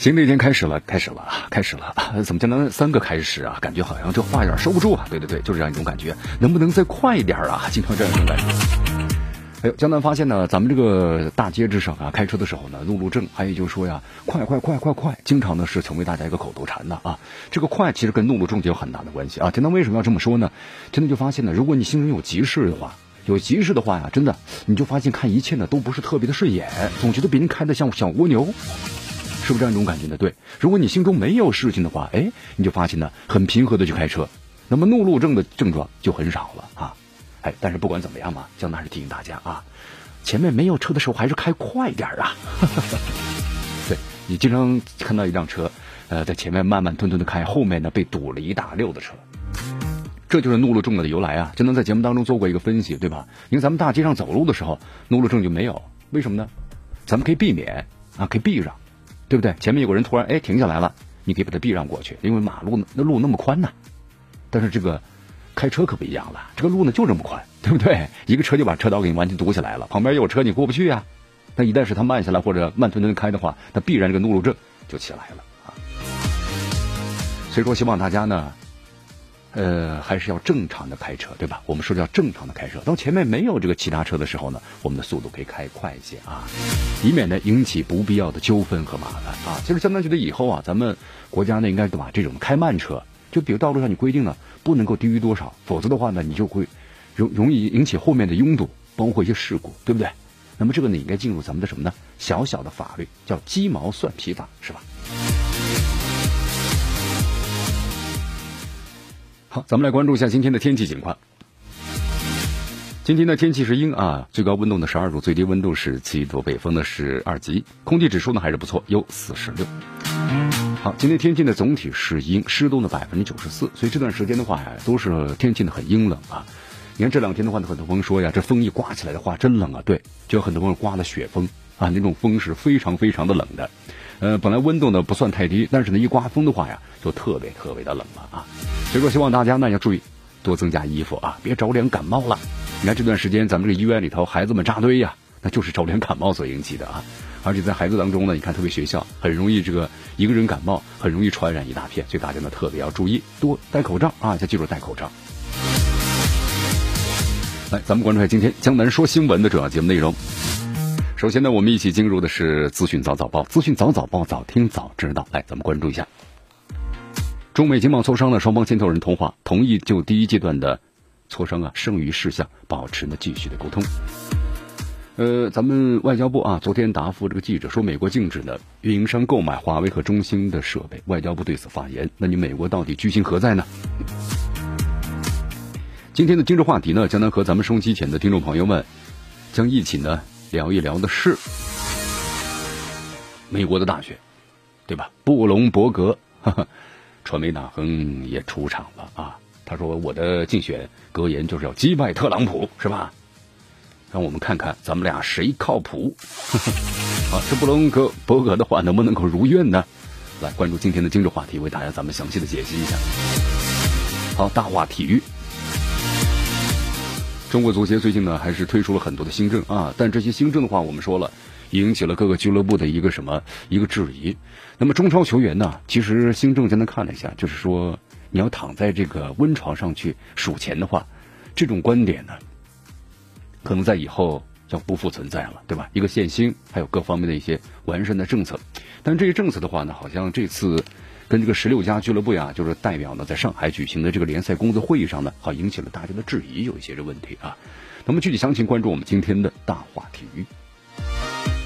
新的一天开始了，开始了，开始了！怎么江南三个开始啊？感觉好像这话有点收不住啊！对对对，就是这样一种感觉。能不能再快一点啊？经常这样一种感觉。哎呦，江南发现呢，咱们这个大街之上啊，开车的时候呢，路怒症，还有就是说呀，快快快快快，经常呢是成为大家一个口头禅的啊。这个快其实跟怒路症就有很大的关系啊。江南为什么要这么说呢？真的就发现呢，如果你心中有急事的话，有急事的话呀，真的你就发现看一切呢都不是特别的顺眼，总觉得别人开的像小蜗牛。是不是这样一种感觉呢？对，如果你心中没有事情的话，哎，你就发现呢很平和的去开车，那么怒路症的症状就很少了啊。哎，但是不管怎么样嘛，江南是提醒大家啊，前面没有车的时候还是开快点啊。对你经常看到一辆车，呃，在前面慢慢吞吞的开，后面呢被堵了一大溜的车，这就是怒路症的由来啊。江南在节目当中做过一个分析，对吧？因为咱们大街上走路的时候，怒路症就没有，为什么呢？咱们可以避免啊，可以避让。对不对？前面有个人突然哎停下来了，你可以把他避让过去，因为马路那路那么宽呐。但是这个开车可不一样了，这个路呢就这么宽，对不对？一个车就把车道给你完全堵起来了，旁边有车你过不去呀。那一旦是他慢下来或者慢吞吞开的话，那必然这个怒路症就起来了啊。所以说，希望大家呢。呃，还是要正常的开车，对吧？我们说叫正常的开车。当前面没有这个其他车的时候呢，我们的速度可以开快一些啊，以免呢引起不必要的纠纷和麻烦啊。其实相当觉得以后啊，咱们国家呢应该把这种开慢车，就比如道路上你规定了不能够低于多少，否则的话呢，你就会容容易引起后面的拥堵，包括一些事故，对不对？那么这个呢，应该进入咱们的什么呢？小小的法律叫鸡毛蒜皮法，是吧？好，咱们来关注一下今天的天气情况。今天的天气是阴啊，最高温度呢十二度，最低温度是七度，北风呢是二级，空气指数呢还是不错，有四十六。好，今天天气呢总体是阴，湿度呢百分之九十四，所以这段时间的话呀，都是天气呢很阴冷啊。你看这两天的话呢，很多朋友说呀，这风一刮起来的话真冷啊，对，就有很多朋友刮了雪风啊，那种风是非常非常的冷的。呃，本来温度呢不算太低，但是呢一刮风的话呀，就特别特别的冷了啊。所以说，希望大家呢要注意，多增加衣服啊，别着凉感冒了。你看这段时间咱们这医院里头孩子们扎堆呀，那就是着凉感冒所引起的啊。而且在孩子当中呢，你看特别学校很容易这个一个人感冒，很容易传染一大片，所以大家呢特别要注意，多戴口罩啊，要记住戴口罩。来，咱们关注一下今天江南说新闻的主要节目内容。首先呢，我们一起进入的是资讯早早报，资讯早早报，早听早知道。来，咱们关注一下。中美经贸磋商呢，双方牵头人通话，同意就第一阶段的磋商啊剩余事项保持呢继续的沟通。呃，咱们外交部啊昨天答复这个记者说，美国禁止呢运营商购买华为和中兴的设备。外交部对此发言，那你美国到底居心何在呢？今天的今日话题呢，将能和咱们收机前的听众朋友们将一起呢聊一聊的是美国的大选，对吧？布隆伯格。哈哈。传媒大亨也出场了啊！他说：“我的竞选格言就是要击败特朗普，是吧？让我们看看咱们俩谁靠谱。”啊，这布隆格伯格的话能不能够如愿呢？来关注今天的今日话题，为大家咱们详细的解析一下。好，大话体育，中国足协最近呢还是推出了很多的新政啊，但这些新政的话，我们说了。引起了各个俱乐部的一个什么一个质疑。那么中超球员呢？其实新政现在看了一下，就是说你要躺在这个温床上去数钱的话，这种观点呢，可能在以后要不复存在了，对吧？一个限薪，还有各方面的一些完善的政策。但这些政策的话呢，好像这次跟这个十六家俱乐部呀，就是代表呢，在上海举行的这个联赛工作会议上呢，好引起了大家的质疑，有一些这问题啊。那么具体详情，关注我们今天的大话体育。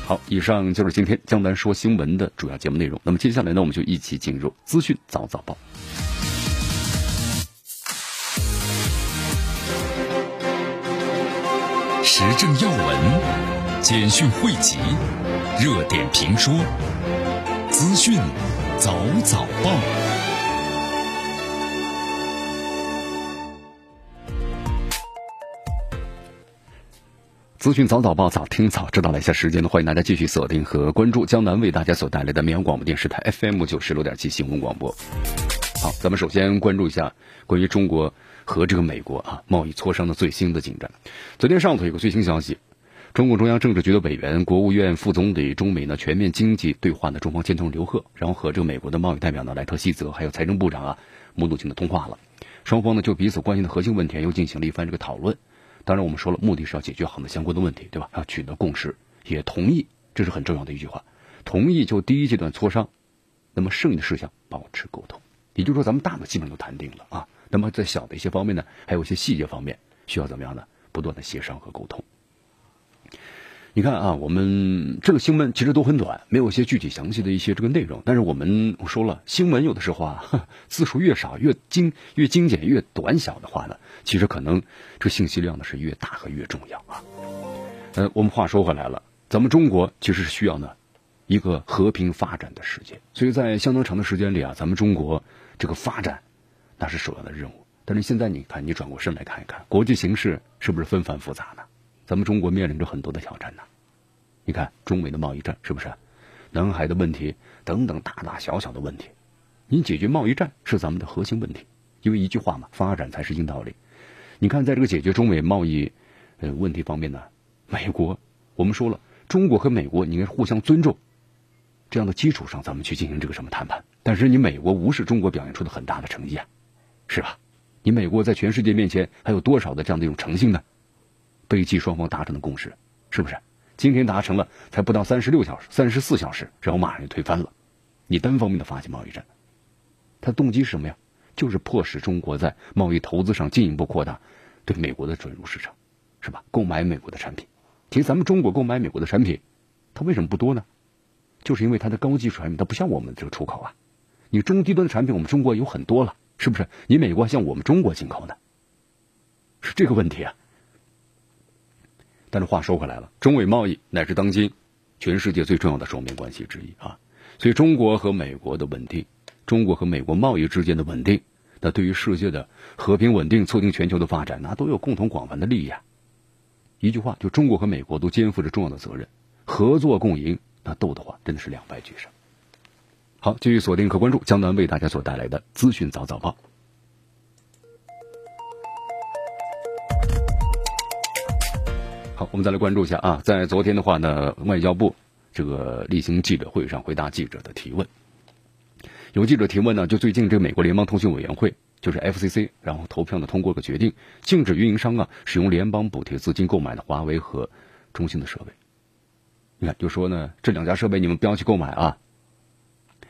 好，以上就是今天江南说新闻的主要节目内容。那么接下来呢，我们就一起进入资讯早早报。时政要闻、简讯汇集，热点评说，资讯早早报。资讯早早报，早听早知道。了一下时间呢，欢迎大家继续锁定和关注江南为大家所带来的绵阳广播电视台 FM 九十六点七新闻广播。好，咱们首先关注一下关于中国和这个美国啊贸易磋商的最新的进展。昨天上午有个最新消息，中共中央政治局的委员、国务院副总理、中美呢全面经济对话的中方牵头刘鹤，然后和这个美国的贸易代表呢莱特希泽，还有财政部长啊穆努钦的通话了。双方呢就彼此关心的核心问题又进行了一番这个讨论。当然，我们说了，目的是要解决好的相关的问题，对吧？要取得共识，也同意，这是很重要的一句话，同意就第一阶段磋商，那么剩余的事项保持沟通。也就是说，咱们大的基本都谈定了啊。那么在小的一些方面呢，还有一些细节方面需要怎么样呢？不断的协商和沟通。你看啊，我们这个新闻其实都很短，没有一些具体详细的一些这个内容。但是我们我说了，新闻有的时候啊，字数越少越精越精简越短小的话呢，其实可能这信息量呢是越大和越重要啊。呃，我们话说回来了，咱们中国其实是需要呢一个和平发展的世界，所以在相当长的时间里啊，咱们中国。这个发展，那是首要的任务。但是现在你看，你转过身来看一看，国际形势是不是纷繁复杂呢？咱们中国面临着很多的挑战呢。你看中美的贸易战是不是？南海的问题等等大大小小的问题，你解决贸易战是咱们的核心问题。因为一句话嘛，发展才是硬道理。你看，在这个解决中美贸易呃问题方面呢，美国我们说了，中国和美国应该互相尊重。这样的基础上，咱们去进行这个什么谈判？但是你美国无视中国表现出的很大的诚意啊，是吧？你美国在全世界面前还有多少的这样的一种诚信呢？背弃双方达成的共识，是不是？今天达成了，才不到三十六小时、三十四小时，然后马上就推翻了，你单方面的发起贸易战，他动机是什么呀？就是迫使中国在贸易投资上进一步扩大对美国的准入市场，是吧？购买美国的产品。其实咱们中国购买美国的产品，它为什么不多呢？就是因为它的高技术产品，它不像我们这个出口啊。你中低端的产品，我们中国有很多了，是不是？你美国向我们中国进口的，是这个问题啊。但是话说回来了，中美贸易乃是当今全世界最重要的双边关系之一啊。所以，中国和美国的稳定，中国和美国贸易之间的稳定，那对于世界的和平稳定、促进全球的发展，那都有共同广泛的利益啊。一句话，就中国和美国都肩负着重要的责任，合作共赢。那斗的话，真的是两败俱伤。好，继续锁定和关注江南为大家所带来的资讯早早报。好，我们再来关注一下啊，在昨天的话呢，外交部这个例行记者会上回答记者的提问。有记者提问呢，就最近这个美国联邦通讯委员会就是 FCC，然后投票呢通过个决定，禁止运营商啊使用联邦补贴资金购买的华为和中兴的设备。你看，就说呢，这两家设备你们不要去购买啊。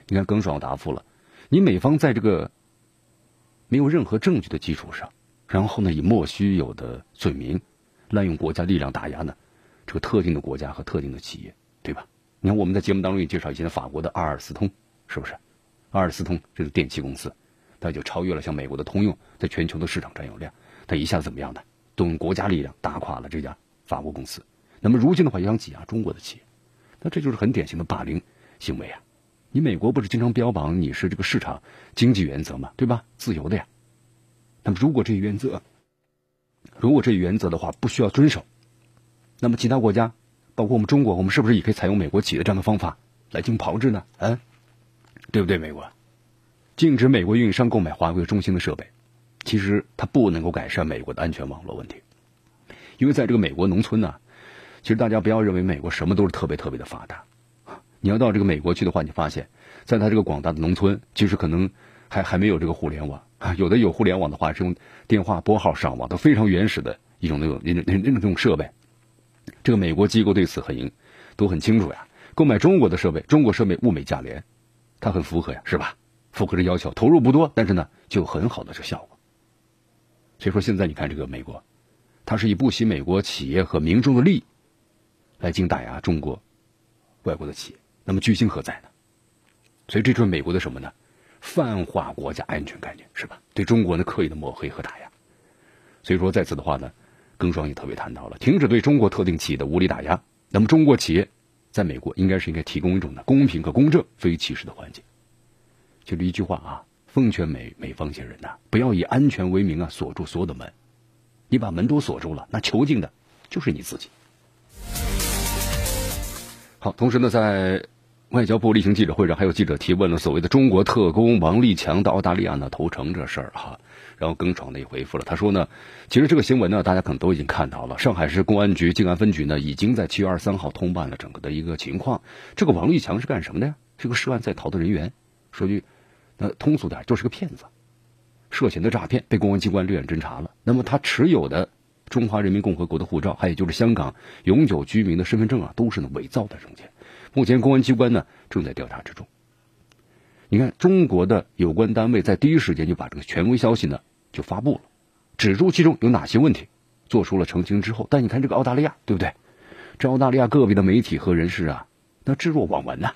你看，耿爽答复了，你美方在这个没有任何证据的基础上，然后呢，以莫须有的罪名，滥用国家力量打压呢，这个特定的国家和特定的企业，对吧？你看，我们在节目当中也介绍以前法国的阿尔斯通，是不是？阿尔斯通这个电器公司，它就超越了像美国的通用，在全球的市场占有量，它一下子怎么样呢？动用国家力量打垮了这家法国公司。那么如今的话，又想挤压中国的企业，那这就是很典型的霸凌行为啊！你美国不是经常标榜你是这个市场经济原则嘛，对吧？自由的呀。那么如果这一原则，如果这一原则的话不需要遵守，那么其他国家，包括我们中国，我们是不是也可以采用美国企业这样的方法来进行炮制呢？嗯，对不对？美国禁止美国运营商购买华为中兴的设备，其实它不能够改善美国的安全网络问题，因为在这个美国农村呢。其实大家不要认为美国什么都是特别特别的发达，你要到这个美国去的话，你发现，在他这个广大的农村，其实可能还还没有这个互联网。有的有互联网的话，是用电话拨号上网，都非常原始的一种那种那那那种那种设备。这个美国机构对此很都很清楚呀。购买中国的设备，中国设备物美价廉，它很符合呀，是吧？符合这要求，投入不多，但是呢，就有很好的这效果。所以说，现在你看这个美国，它是以不惜美国企业和民众的利益。来进打压中国外国的企业，那么居心何在呢？所以这就是美国的什么呢？泛化国家安全概念是吧？对中国呢刻意的抹黑和打压。所以说在此的话呢，耿爽也特别谈到了，停止对中国特定企业的无理打压，那么中国企业在美国应该是应该提供一种呢公平和公正、非歧视的环境。就这一句话啊，奉劝美美方些人呐，不要以安全为名啊锁住所有的门。你把门都锁住了，那囚禁的就是你自己。好，同时呢，在外交部例行记者会上，还有记者提问了所谓的中国特工王立强到澳大利亚呢投诚这事儿哈。然后耿爽呢也回复了，他说呢，其实这个新闻呢，大家可能都已经看到了。上海市公安局静安分局呢，已经在七月二十三号通办了整个的一个情况。这个王立强是干什么的呀？是个涉案在逃的人员。说句，那通俗点，就是个骗子，涉嫌的诈骗，被公安机关立案侦查了。那么他持有的中华人民共和国的护照，还有就是香港永久居民的身份证啊，都是呢伪造的证件。目前公安机关呢正在调查之中。你看，中国的有关单位在第一时间就把这个权威消息呢就发布了，指出其中有哪些问题，做出了澄清之后。但你看这个澳大利亚，对不对？这澳大利亚个别的媒体和人士啊，那置若罔闻呐，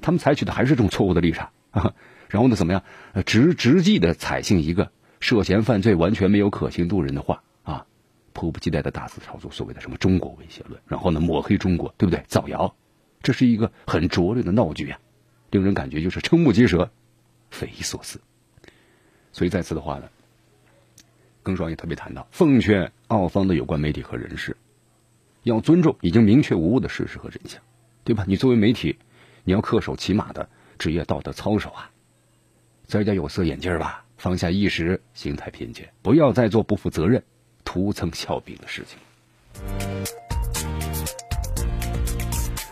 他们采取的还是这种错误的立场啊。然后呢，怎么样？直直记的采信一个涉嫌犯罪、完全没有可信度人的话啊，迫不及待的大肆炒作所谓的什么中国威胁论，然后呢抹黑中国，对不对？造谣，这是一个很拙劣的闹剧啊。令人感觉就是瞠目结舌、匪夷所思。所以在此的话呢，耿爽也特别谈到，奉劝澳方的有关媒体和人士，要尊重已经明确无误的事实和真相，对吧？你作为媒体，你要恪守起码的职业道德操守啊，摘掉有色眼镜吧，放下一时心态偏见，不要再做不负责任、徒增笑柄的事情。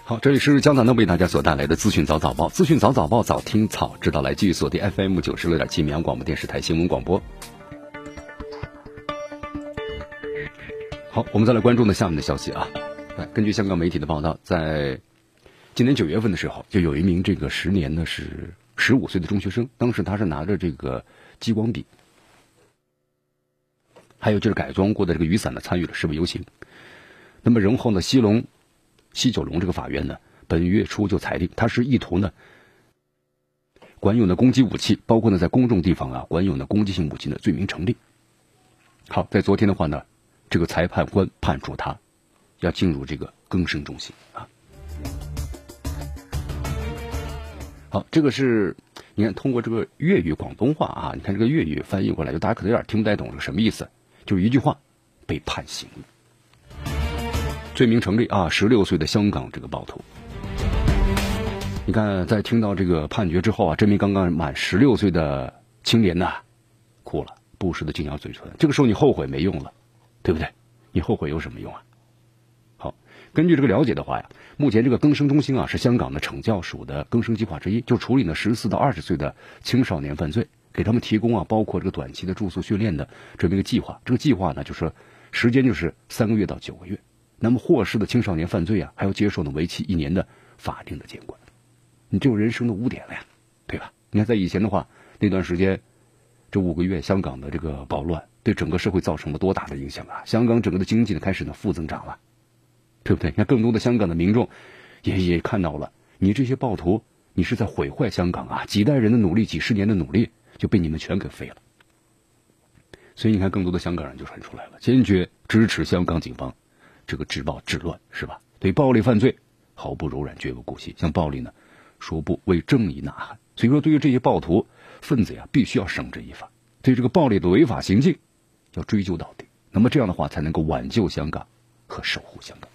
好，这里是江南呢为大家所带来的资讯早早报，资讯早早报，早听早知道，来继续锁定 FM 九十六点七绵阳广播电视台新闻广播。好，我们再来关注呢下面的消息啊。来，根据香港媒体的报道，在今年九月份的时候，就有一名这个时年呢是十五岁的中学生，当时他是拿着这个激光笔，还有就是改装过的这个雨伞呢，参与了示威游行。那么，然后呢，西龙。西九龙这个法院呢，本月初就裁定他是意图呢，管有的攻击武器，包括呢在公众地方啊管有的攻击性武器的罪名成立。好，在昨天的话呢，这个裁判官判处他要进入这个更生中心啊。好，这个是你看通过这个粤语广东话啊，你看这个粤语翻译过来，就大家可能有点听不太懂，是什么意思？就一句话，被判刑。罪名成立啊！十六岁的香港这个暴徒，你看，在听到这个判决之后啊，这名刚刚满十六岁的青年呐，哭了，不时的紧咬嘴唇。这个时候你后悔没用了，对不对？你后悔有什么用啊？好，根据这个了解的话呀，目前这个更生中心啊，是香港的惩教署的更生计划之一，就处理呢十四到二十岁的青少年犯罪，给他们提供啊，包括这个短期的住宿训练的这么一个计划。这个计划呢，就是时间就是三个月到九个月。那么获释的青少年犯罪啊，还要接受呢为期一年的法定的监管，你这有人生的污点了呀，对吧？你看在以前的话，那段时间，这五个月香港的这个暴乱，对整个社会造成了多大的影响啊！香港整个的经济呢开始呢负增长了，对不对？你看更多的香港的民众也也看到了，你这些暴徒，你是在毁坏香港啊！几代人的努力，几十年的努力就被你们全给废了。所以你看，更多的香港人就传出来了，坚决支持香港警方。这个治暴治乱是吧？对暴力犯罪毫不柔软，绝不姑息。向暴力呢说不，为正义呐喊。所以说，对于这些暴徒分子呀，必须要绳之以法，对这个暴力的违法行径要追究到底。那么这样的话，才能够挽救香港和守护香港。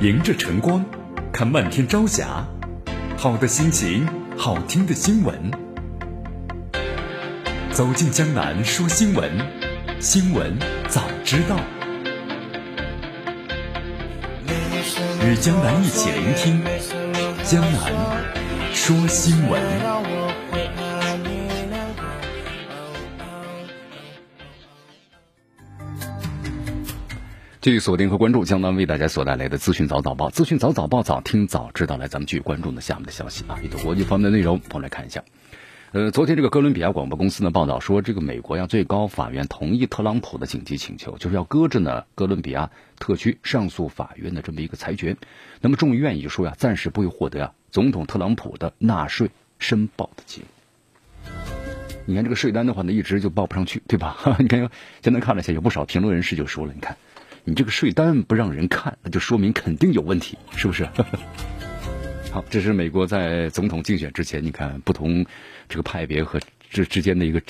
迎着晨光，看漫天朝霞，好的心情，好听的新闻。走进江南说新闻，新闻早知道。与江南一起聆听江南说新闻。继续锁定和关注江南为大家所带来的资讯早早报，资讯早早报，早听早知道。来，咱们继续关注的下面的消息啊，一个国际方面的内容，我们来看一下。呃，昨天这个哥伦比亚广播公司呢报道说，这个美国呀最高法院同意特朗普的紧急请求，就是要搁置呢哥伦比亚特区上诉法院的这么一个裁决。那么众议院也说呀，暂时不会获得呀总统特朗普的纳税申报的记录。你看这个税单的话呢，一直就报不上去，对吧？你看，现在看了一下，有不少评论人士就说了，你看，你这个税单不让人看，那就说明肯定有问题，是不是？好，这是美国在总统竞选之前，你看不同这个派别和之之间的一个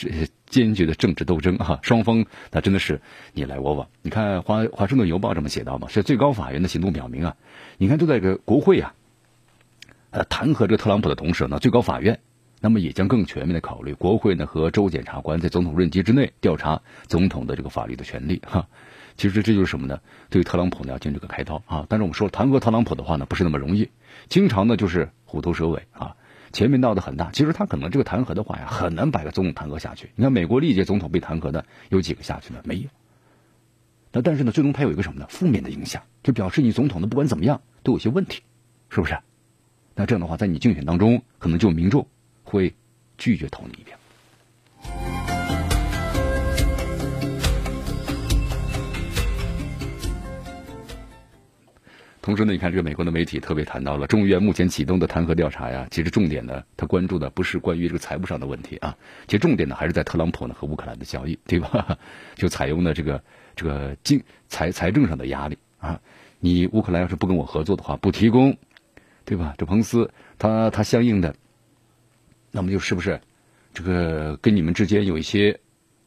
坚决的政治斗争啊，双方那真的是你来我往。你看华华盛顿邮报这么写到嘛，是最高法院的行动表明啊，你看就在这个国会啊，呃弹劾这个特朗普的同时呢，最高法院。那么也将更全面的考虑国会呢和州检察官在总统任期之内调查总统的这个法律的权利哈，其实这就是什么呢？对于特朗普呢要进这个开刀啊！但是我们说弹劾特朗普的话呢不是那么容易，经常呢就是虎头蛇尾啊，前面闹得很大，其实他可能这个弹劾的话呀很难把个总统弹劾下去。你看美国历届总统被弹劾的有几个下去呢？没有。那但是呢最终他有一个什么呢？负面的影响，就表示你总统呢不管怎么样都有些问题，是不是？那这样的话在你竞选当中可能就民众。会拒绝投你一票。同时呢，你看这个美国的媒体特别谈到了众议院目前启动的弹劾调查呀，其实重点呢，他关注的不是关于这个财务上的问题啊，其实重点呢还是在特朗普呢和乌克兰的交易，对吧？就采用的这个这个经财财政上的压力啊，你乌克兰要是不跟我合作的话，不提供，对吧？这彭斯他他相应的。那么就是不是这个跟你们之间有一些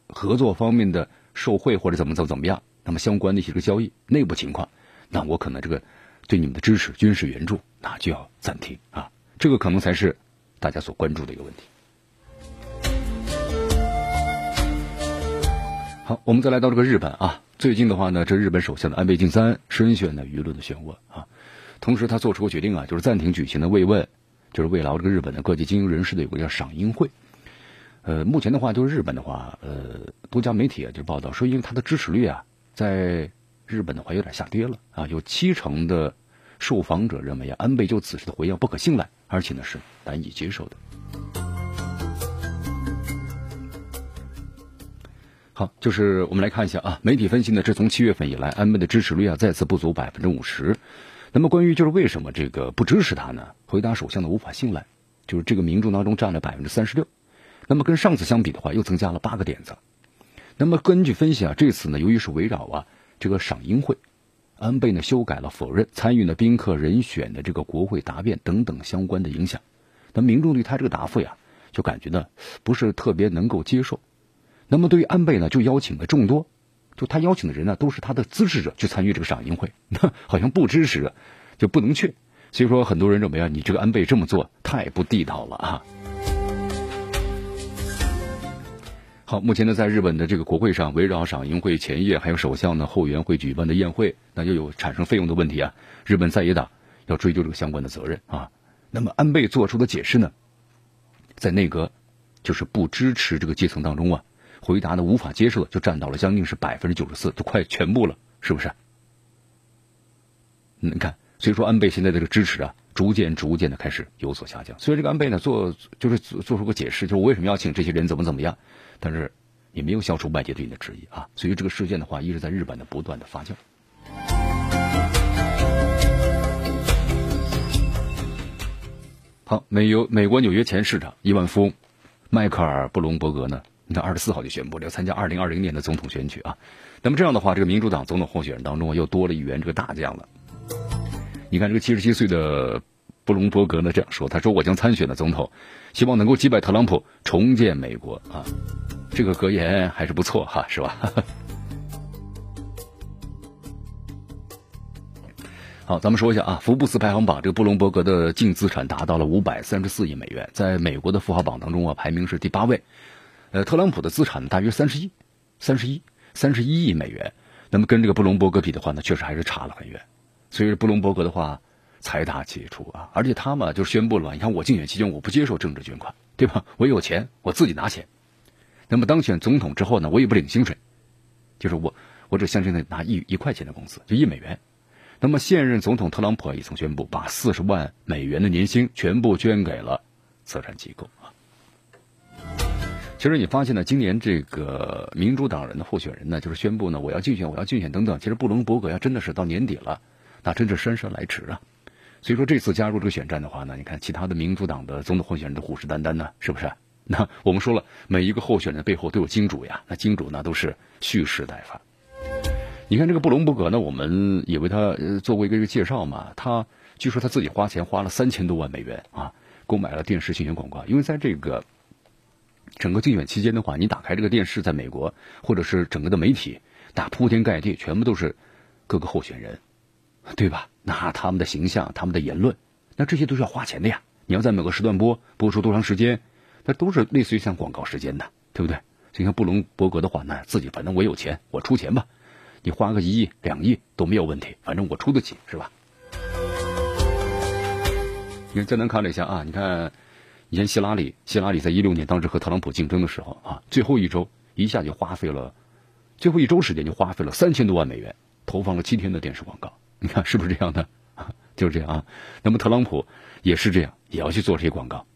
合作方面的受贿或者怎么怎么怎么样？那么相关的一些个交易内部情况，那我可能这个对你们的支持军事援助那就要暂停啊！这个可能才是大家所关注的一个问题。好，我们再来到这个日本啊，最近的话呢，这日本首相的安倍晋三深陷呢舆论的漩涡啊，同时他做出个决定啊，就是暂停举行的慰问。就是慰劳这个日本的各界精英人士的有个叫赏樱会，呃，目前的话就是日本的话，呃，多家媒体啊就报道说，因为他的支持率啊，在日本的话有点下跌了啊，有七成的受访者认为啊，安倍就此事的回应不可信赖，而且呢是难以接受的。好，就是我们来看一下啊，媒体分析呢，这从七月份以来，安倍的支持率啊再次不足百分之五十。那么关于就是为什么这个不支持他呢？回答首相的无法信赖，就是这个民众当中占了百分之三十六。那么跟上次相比的话，又增加了八个点子。那么根据分析啊，这次呢，由于是围绕啊这个赏樱会，安倍呢修改了否认参与呢宾客人选的这个国会答辩等等相关的影响。那民众对他这个答复呀，就感觉呢不是特别能够接受。那么对于安倍呢，就邀请了众多。就他邀请的人呢，都是他的支持者去参与这个赏樱会，那好像不支持就不能去。所以说，很多人认为啊，你这个安倍这么做太不地道了啊。好，目前呢，在日本的这个国会上，围绕赏樱会前夜还有首相呢后援会举办的宴会，那又有产生费用的问题啊。日本在野党要追究这个相关的责任啊。那么安倍做出的解释呢，在内阁就是不支持这个阶层当中啊。回答的无法接受就占到了将近是百分之九十四，都快全部了，是不是？你看，所以说安倍现在的这个支持啊，逐渐逐渐的开始有所下降。所以这个安倍呢做就是做做出个解释，就是我为什么要请这些人怎么怎么样，但是也没有消除外界对你的质疑啊。所以这个事件的话，一直在日本的不断的发酵。好，美由美国纽约前市长亿万富翁迈克尔布隆伯格呢？你看，二十四号就宣布了要参加二零二零年的总统选举啊。那么这样的话，这个民主党总统候选人当中又多了一员这个大将了。你看，这个七十七岁的布隆伯格呢这样说：“他说我将参选的总统，希望能够击败特朗普，重建美国啊。”这个格言还是不错哈，是吧？好，咱们说一下啊，福布斯排行榜这个布隆伯格的净资产达到了五百三十四亿美元，在美国的富豪榜当中啊，排名是第八位。呃，特朗普的资产大约三十亿，三十一，三十一亿美元。那么跟这个布隆伯格比的话呢，确实还是差了很远。所以布隆伯格的话，财大气粗啊，而且他嘛就宣布了，你看我竞选期间我不接受政治捐款，对吧？我有钱，我自己拿钱。那么当选总统之后呢，我也不领薪水，就是我我只相信的拿一一块钱的工资，就一美元。那么现任总统特朗普也曾宣布，把四十万美元的年薪全部捐给了慈善机构啊。其实你发现呢，今年这个民主党人的候选人呢，就是宣布呢，我要竞选，我要竞选等等。其实布隆伯格要，真的是到年底了，那真是姗姗来迟啊。所以说这次加入这个选战的话呢，你看其他的民主党的总统候选人都虎视眈眈呢，是不是？那我们说了，每一个候选人背后都有金主呀，那金主呢都是蓄势待发。你看这个布隆伯格呢，我们也为他做过一个介绍嘛，他据说他自己花钱花了三千多万美元啊，购买了电视竞选广告，因为在这个整个竞选期间的话，你打开这个电视，在美国或者是整个的媒体，那铺天盖地全部都是各个候选人，对吧？那他们的形象、他们的言论，那这些都是要花钱的呀。你要在某个时段播，播出多长时间，那都是类似于像广告时间的，对不对？就像布隆伯格的话，那自己反正我有钱，我出钱吧。你花个一亿两亿都没有问题，反正我出得起，是吧？你看，再能看了一下啊，你看以前希拉里，希拉里在一六年当时和特朗普竞争的时候啊，最后一周一下就花费了，最后一周时间就花费了三千多万美元，投放了七天的电视广告。你看是不是这样的？就是这样啊。那么特朗普也是这样，也要去做这些广告，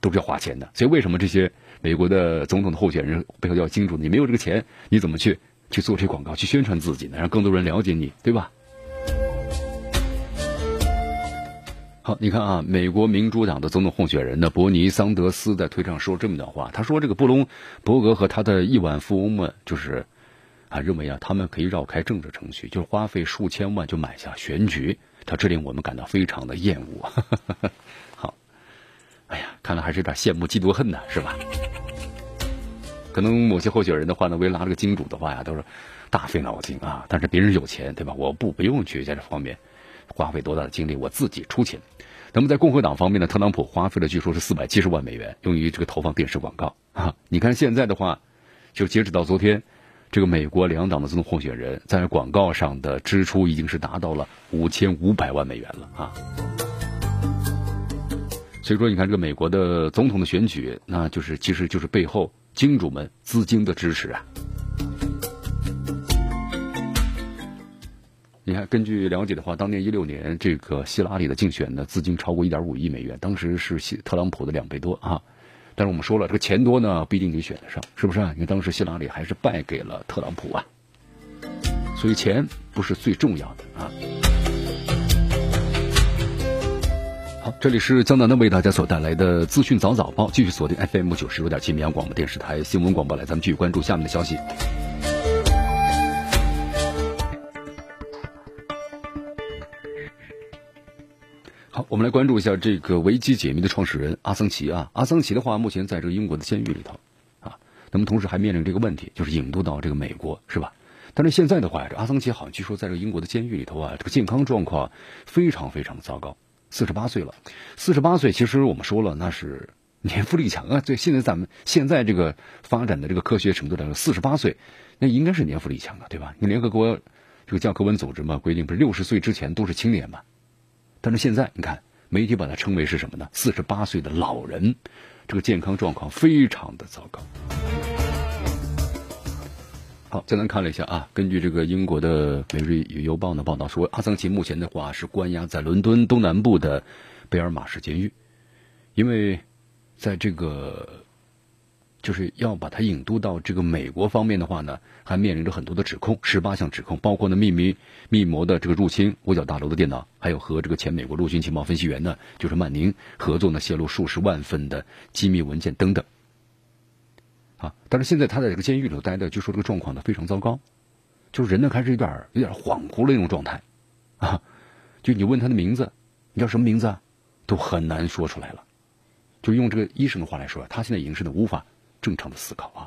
都是要花钱的。所以为什么这些美国的总统的候选人背后要金主？你没有这个钱，你怎么去？去做这些广告，去宣传自己呢，让更多人了解你，对吧？好，你看啊，美国民主党的总统候选人呢，伯尼桑德斯在推上说这么一段话，他说这个布隆伯格和他的亿万富翁们，就是啊，认为啊，他们可以绕开政治程序，就是花费数千万就买下选举，他这令我们感到非常的厌恶。好，哎呀，看来还是有点羡慕嫉妒恨呢，是吧？可能某些候选人的话呢，为了拿这个金主的话呀，都是大费脑筋啊。但是别人有钱，对吧？我不不用去在这方面花费多大的精力，我自己出钱。那么在共和党方面呢，特朗普花费了据说是四百七十万美元，用于这个投放电视广告啊。你看现在的话，就截止到昨天，这个美国两党的总统候选人在广告上的支出已经是达到了五千五百万美元了啊。所以说，你看这个美国的总统的选举，那就是其实就是背后。金主们资金的支持啊！你看，根据了解的话，当年一六年这个希拉里的竞选的资金超过一点五亿美元，当时是希特朗普的两倍多啊。但是我们说了，这个钱多呢不一定你选得上，是不是啊？因为当时希拉里还是败给了特朗普啊，所以钱不是最重要的啊。好，这里是江南的为大家所带来的资讯早早报，继续锁定 FM 九十六点七绵阳广播电视台新闻广播来，咱们继续关注下面的消息。好，我们来关注一下这个维基解密的创始人阿桑奇啊，阿桑奇的话，目前在这个英国的监狱里头啊，那么同时还面临这个问题，就是引渡到这个美国，是吧？但是现在的话，这阿桑奇好像据说在这个英国的监狱里头啊，这个健康状况非常非常的糟糕。四十八岁了，四十八岁，其实我们说了，那是年富力强啊。对，现在咱们现在这个发展的这个科学程度来说，四十八岁那应该是年富力强的，对吧？你联合国这个教科文组织嘛规定，不是六十岁之前都是青年嘛？但是现在你看，媒体把它称为是什么呢？四十八岁的老人，这个健康状况非常的糟糕。好，简单看了一下啊。根据这个英国的《每日邮报》的报道说，阿桑奇目前的话是关押在伦敦东南部的贝尔马市监狱，因为在这个就是要把他引渡到这个美国方面的话呢，还面临着很多的指控，十八项指控，包括呢秘密密谋的这个入侵五角大楼的电脑，还有和这个前美国陆军情报分析员呢，就是曼宁合作呢，泄露数十万份的机密文件等等。啊！但是现在他在这个监狱里头待的，据说这个状况呢非常糟糕，就是人呢开始有点有点恍惚的那种状态，啊，就你问他的名字，你叫什么名字啊，都很难说出来了。就用这个医生的话来说，他现在已经是无法正常的思考啊。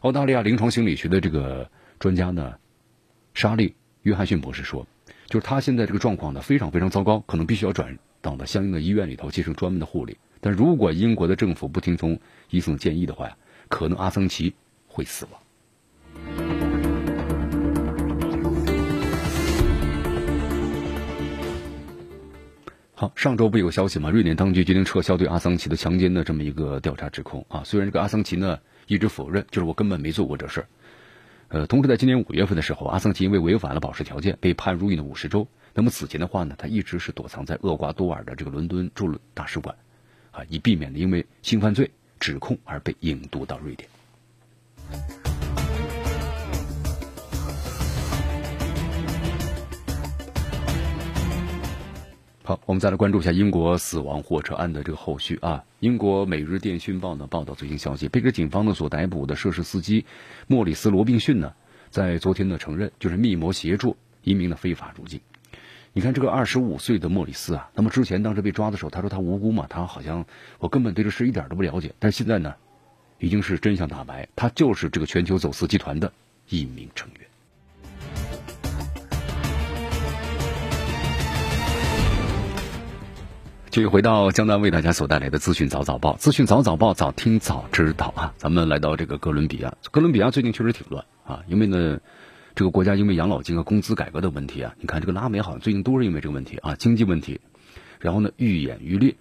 澳大利亚临床心理学的这个专家呢，莎莉约翰逊博士说，就是他现在这个状况呢非常非常糟糕，可能必须要转到了相应的医院里头进行专门的护理。但如果英国的政府不听从医生的建议的话呀。可能阿桑奇会死亡。好，上周不有个消息吗？瑞典当局决定撤销对阿桑奇的强奸的这么一个调查指控啊。虽然这个阿桑奇呢一直否认，就是我根本没做过这事儿。呃，同时在今年五月份的时候，阿桑奇因为违反了保释条件被判入狱了五十周。那么此前的话呢，他一直是躲藏在厄瓜多尔的这个伦敦驻大使馆啊，以避免因为性犯罪。指控而被引渡到瑞典。好，我们再来关注一下英国死亡货车案的这个后续啊。英国《每日电讯报》呢报道最新消息，贝克警方呢所逮捕的涉事司机莫里斯·罗宾逊呢，在昨天呢承认就是密谋协助一名的非法入境。你看这个二十五岁的莫里斯啊，那么之前当时被抓的时候，他说他无辜嘛，他好像我根本对这事一点都不了解。但是现在呢，已经是真相大白，他就是这个全球走私集团的一名成员。继续回到江南为大家所带来的资讯早早报，资讯早早报，早听早知道啊！咱们来到这个哥伦比亚，哥伦比亚最近确实挺乱啊，因为呢，这个国家因为养老金和工资改革的问题啊，你看这个拉美好像最近都是因为这个问题啊，经济问题，然后呢愈演愈烈。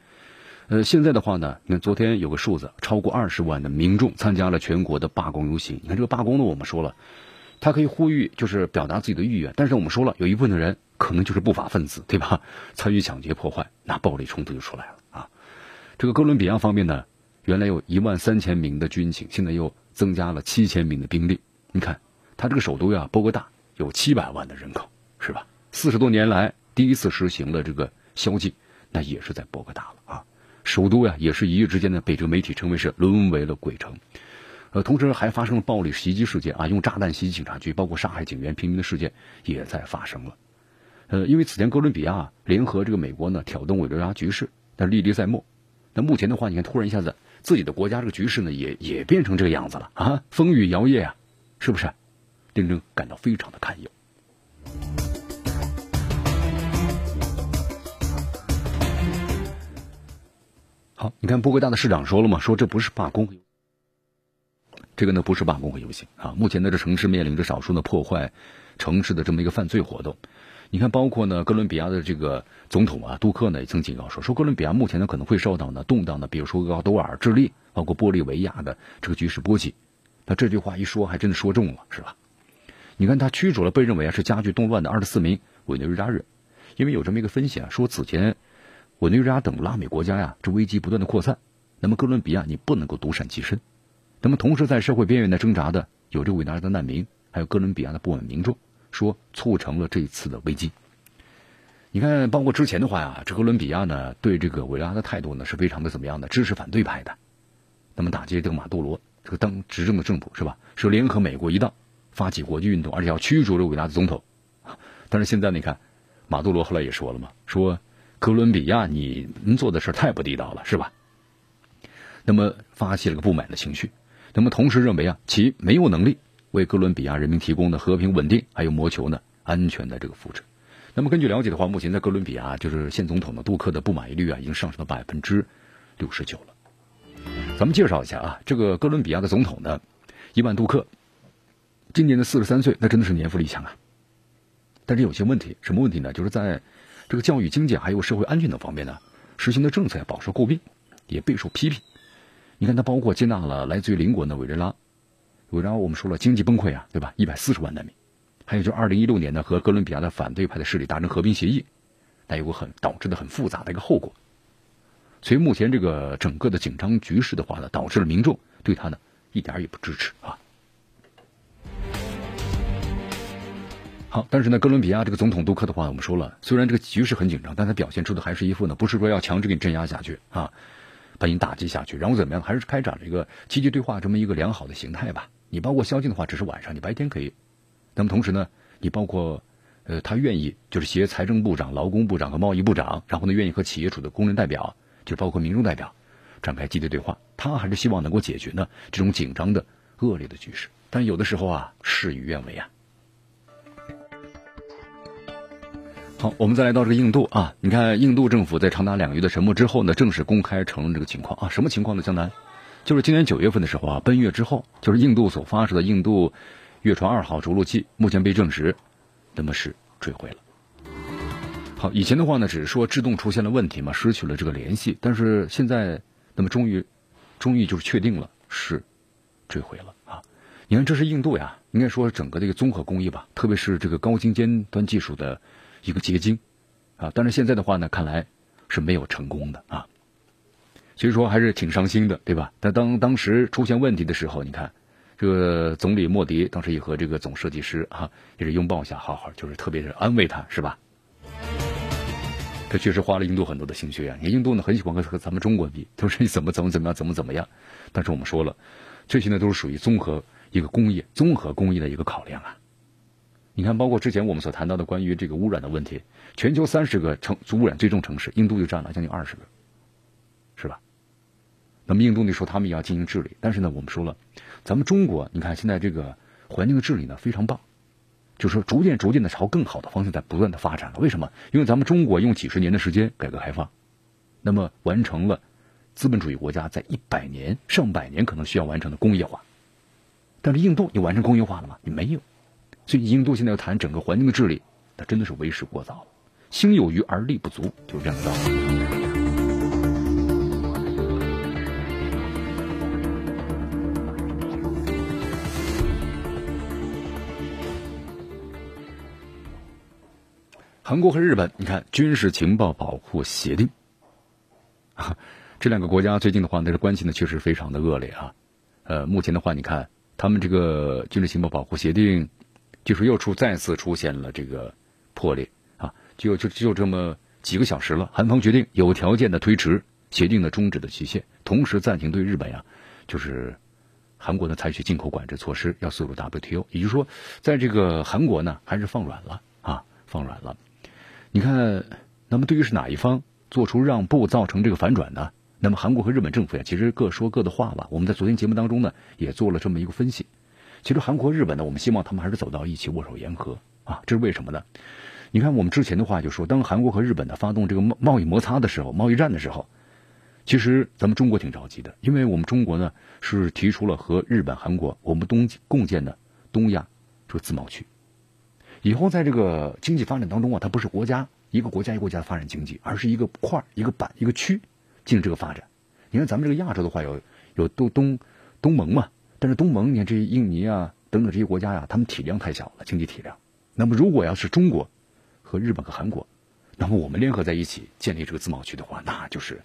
呃，现在的话呢，你看昨天有个数字，超过二十万的民众参加了全国的罢工游行。你看这个罢工呢，我们说了，他可以呼吁，就是表达自己的意愿，但是我们说了，有一部分的人。可能就是不法分子，对吧？参与抢劫破坏，那暴力冲突就出来了啊！这个哥伦比亚方面呢，原来有一万三千名的军警，现在又增加了七千名的兵力。你看，他这个首都呀，波哥大有七百万的人口，是吧？四十多年来第一次实行了这个宵禁，那也是在波哥大了啊！首都呀，也是一夜之间呢被这个媒体称为是沦为了鬼城。呃，同时还发生了暴力袭击事件啊，用炸弹袭击警察局，包括杀害警员、平民的事件也在发生了。呃，因为此前哥伦比亚联合这个美国呢挑动委内瑞拉局势，但历历在目。那目前的话，你看突然一下子自己的国家这个局势呢也也变成这个样子了啊，风雨摇曳啊，是不是？令人感到非常的堪忧。好，你看波哥大的市长说了嘛，说这不是罢工，这个呢不是罢工和游行啊。目前呢这城市面临着少数呢破坏城市的这么一个犯罪活动。你看，包括呢，哥伦比亚的这个总统啊，杜克呢也曾警告说，说哥伦比亚目前呢可能会受到呢动荡的，比如说厄瓜多尔、智利，包括玻利维亚的这个局势波及。那这句话一说，还真的说中了，是吧？你看，他驱逐了被认为啊是加剧动乱的二十四名委内瑞拉人，因为有这么一个分析啊，说此前委内瑞拉等拉美国家呀，这危机不断的扩散，那么哥伦比亚你不能够独善其身。那么同时在社会边缘的挣扎的有这委内瑞拉的难民，还有哥伦比亚的不满民众。说促成了这一次的危机。你看，包括之前的话呀，这哥伦比亚呢对这个维拉的态度呢是非常的怎么样的？支持反对派的，那么打击这个马杜罗这个当执政的政府是吧？是联合美国一道发起国际运动，而且要驱逐这维拉的总统。但是现在你看，马杜罗后来也说了嘛，说哥伦比亚你做的事太不地道了，是吧？那么发起了个不满的情绪，那么同时认为啊，其没有能力。为哥伦比亚人民提供的和平稳定，还有谋求呢安全的这个扶持。那么根据了解的话，目前在哥伦比亚，就是现总统的杜克的不满意率啊，已经上升到百分之六十九了。咱们介绍一下啊，这个哥伦比亚的总统呢，伊万杜克，今年的四十三岁，那真的是年富力强啊。但是有些问题，什么问题呢？就是在这个教育、经济还有社会安全等方面呢，实行的政策饱受诟病，也备受批评。你看，他包括接纳了来自于邻国的委内瑞拉。委内瑞拉我们说了经济崩溃啊，对吧？一百四十万难民，还有就是二零一六年呢，和哥伦比亚的反对派的势力达成和平协议，那有个很导致的很复杂的一个后果。所以目前这个整个的紧张局势的话呢，导致了民众对他呢一点也不支持啊。好，但是呢，哥伦比亚这个总统杜克的话，我们说了，虽然这个局势很紧张，但他表现出的还是一副呢，不是说要强制给你镇压下去啊，把你打击下去，然后怎么样，还是开展了一个积极对话这么一个良好的形态吧。你包括宵禁的话，只是晚上，你白天可以。那么同时呢，你包括，呃，他愿意就是携财政部长、劳工部长和贸易部长，然后呢，愿意和企业主的工人代表，就包括民众代表，展开积极对话。他还是希望能够解决呢这种紧张的恶劣的局势。但有的时候啊，事与愿违啊。好，我们再来到这个印度啊，你看印度政府在长达两个月的沉默之后呢，正式公开承认这个情况啊，什么情况呢？江南。就是今年九月份的时候啊，奔月之后，就是印度所发射的印度月船二号着陆器，目前被证实，那么是坠毁了。好，以前的话呢，只是说制动出现了问题嘛，失去了这个联系，但是现在，那么终于，终于就是确定了是坠毁了啊！你看，这是印度呀，应该说整个的一个综合工艺吧，特别是这个高精尖端技术的一个结晶啊。但是现在的话呢，看来是没有成功的啊。所以说还是挺伤心的，对吧？但当当时出现问题的时候，你看，这个总理莫迪当时也和这个总设计师啊，也是拥抱一下，好好就是特别是安慰他，是吧？他确实花了印度很多的心血啊！你印度呢很喜欢和和咱们中国比，他说你怎么怎么怎么样，怎么怎么样。但是我们说了，这些呢都是属于综合一个工业、综合工业的一个考量啊。你看，包括之前我们所谈到的关于这个污染的问题，全球三十个城污染最重城市，印度就占了将近二十个，是吧？那么印度那说他们也要进行治理，但是呢，我们说了，咱们中国，你看现在这个环境的治理呢非常棒。就是说，逐渐逐渐的朝更好的方向在不断的发展了。为什么？因为咱们中国用几十年的时间改革开放，那么完成了资本主义国家在一百年、上百年可能需要完成的工业化。但是印度，你完成工业化了吗？你没有。所以印度现在要谈整个环境的治理，那真的是为时过早了。心有余而力不足，就是这样的道理。韩国和日本，你看军事情报保护协定，这两个国家最近的话，那是关系呢确实非常的恶劣啊。呃，目前的话，你看他们这个军事情报保护协定，就是又出再次出现了这个破裂啊，就就就这么几个小时了，韩方决定有条件的推迟协定的终止的期限，同时暂停对日本呀，就是韩国呢采取进口管制措施，要速入 WTO，也就是说，在这个韩国呢还是放软了啊，放软了。你看，那么对于是哪一方做出让步，造成这个反转呢？那么韩国和日本政府呀，其实各说各的话吧。我们在昨天节目当中呢，也做了这么一个分析。其实韩国日本呢，我们希望他们还是走到一起，握手言和啊。这是为什么呢？你看我们之前的话就说，当韩国和日本呢发动这个贸贸易摩擦的时候，贸易战的时候，其实咱们中国挺着急的，因为我们中国呢是提出了和日本、韩国我们东共建的东亚这个自贸区。以后在这个经济发展当中啊，它不是国家一个国家一个国家的发展经济，而是一个块一个板一个区进行这个发展。你看咱们这个亚洲的话，有有东东东盟嘛，但是东盟你看这些印尼啊等等这些国家呀，他们体量太小了，经济体量。那么如果要是中国和日本和韩国，那么我们联合在一起建立这个自贸区的话，那就是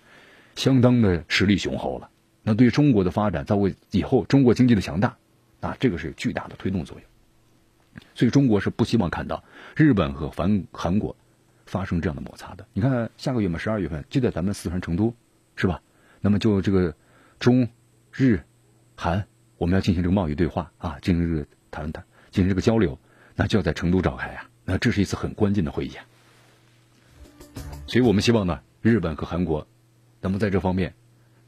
相当的实力雄厚了。那对中国的发展，在为以后中国经济的强大，啊，这个是有巨大的推动作用。所以中国是不希望看到日本和韩韩国发生这样的摩擦的。你看下个月嘛，十二月份就在咱们四川成都，是吧？那么就这个中日韩，我们要进行这个贸易对话啊，进行这个谈谈，进行这个交流，那就要在成都召开啊。那这是一次很关键的会议啊。所以我们希望呢，日本和韩国，那么在这方面，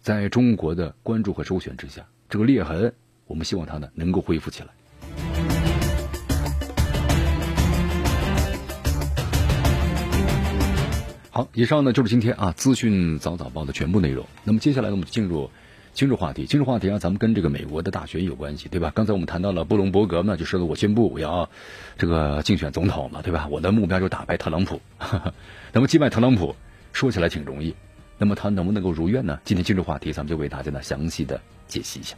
在中国的关注和周旋之下，这个裂痕，我们希望它呢能够恢复起来。好，以上呢就是今天啊资讯早早报的全部内容。那么接下来呢，我们就进入今日话题。今日话题啊，咱们跟这个美国的大选有关系，对吧？刚才我们谈到了布隆伯格嘛，就说了我宣布我要这个竞选总统嘛，对吧？我的目标就打败特朗普。那么击败特朗普说起来挺容易，那么他能不能够如愿呢？今天今日话题，咱们就为大家呢详细的解析一下。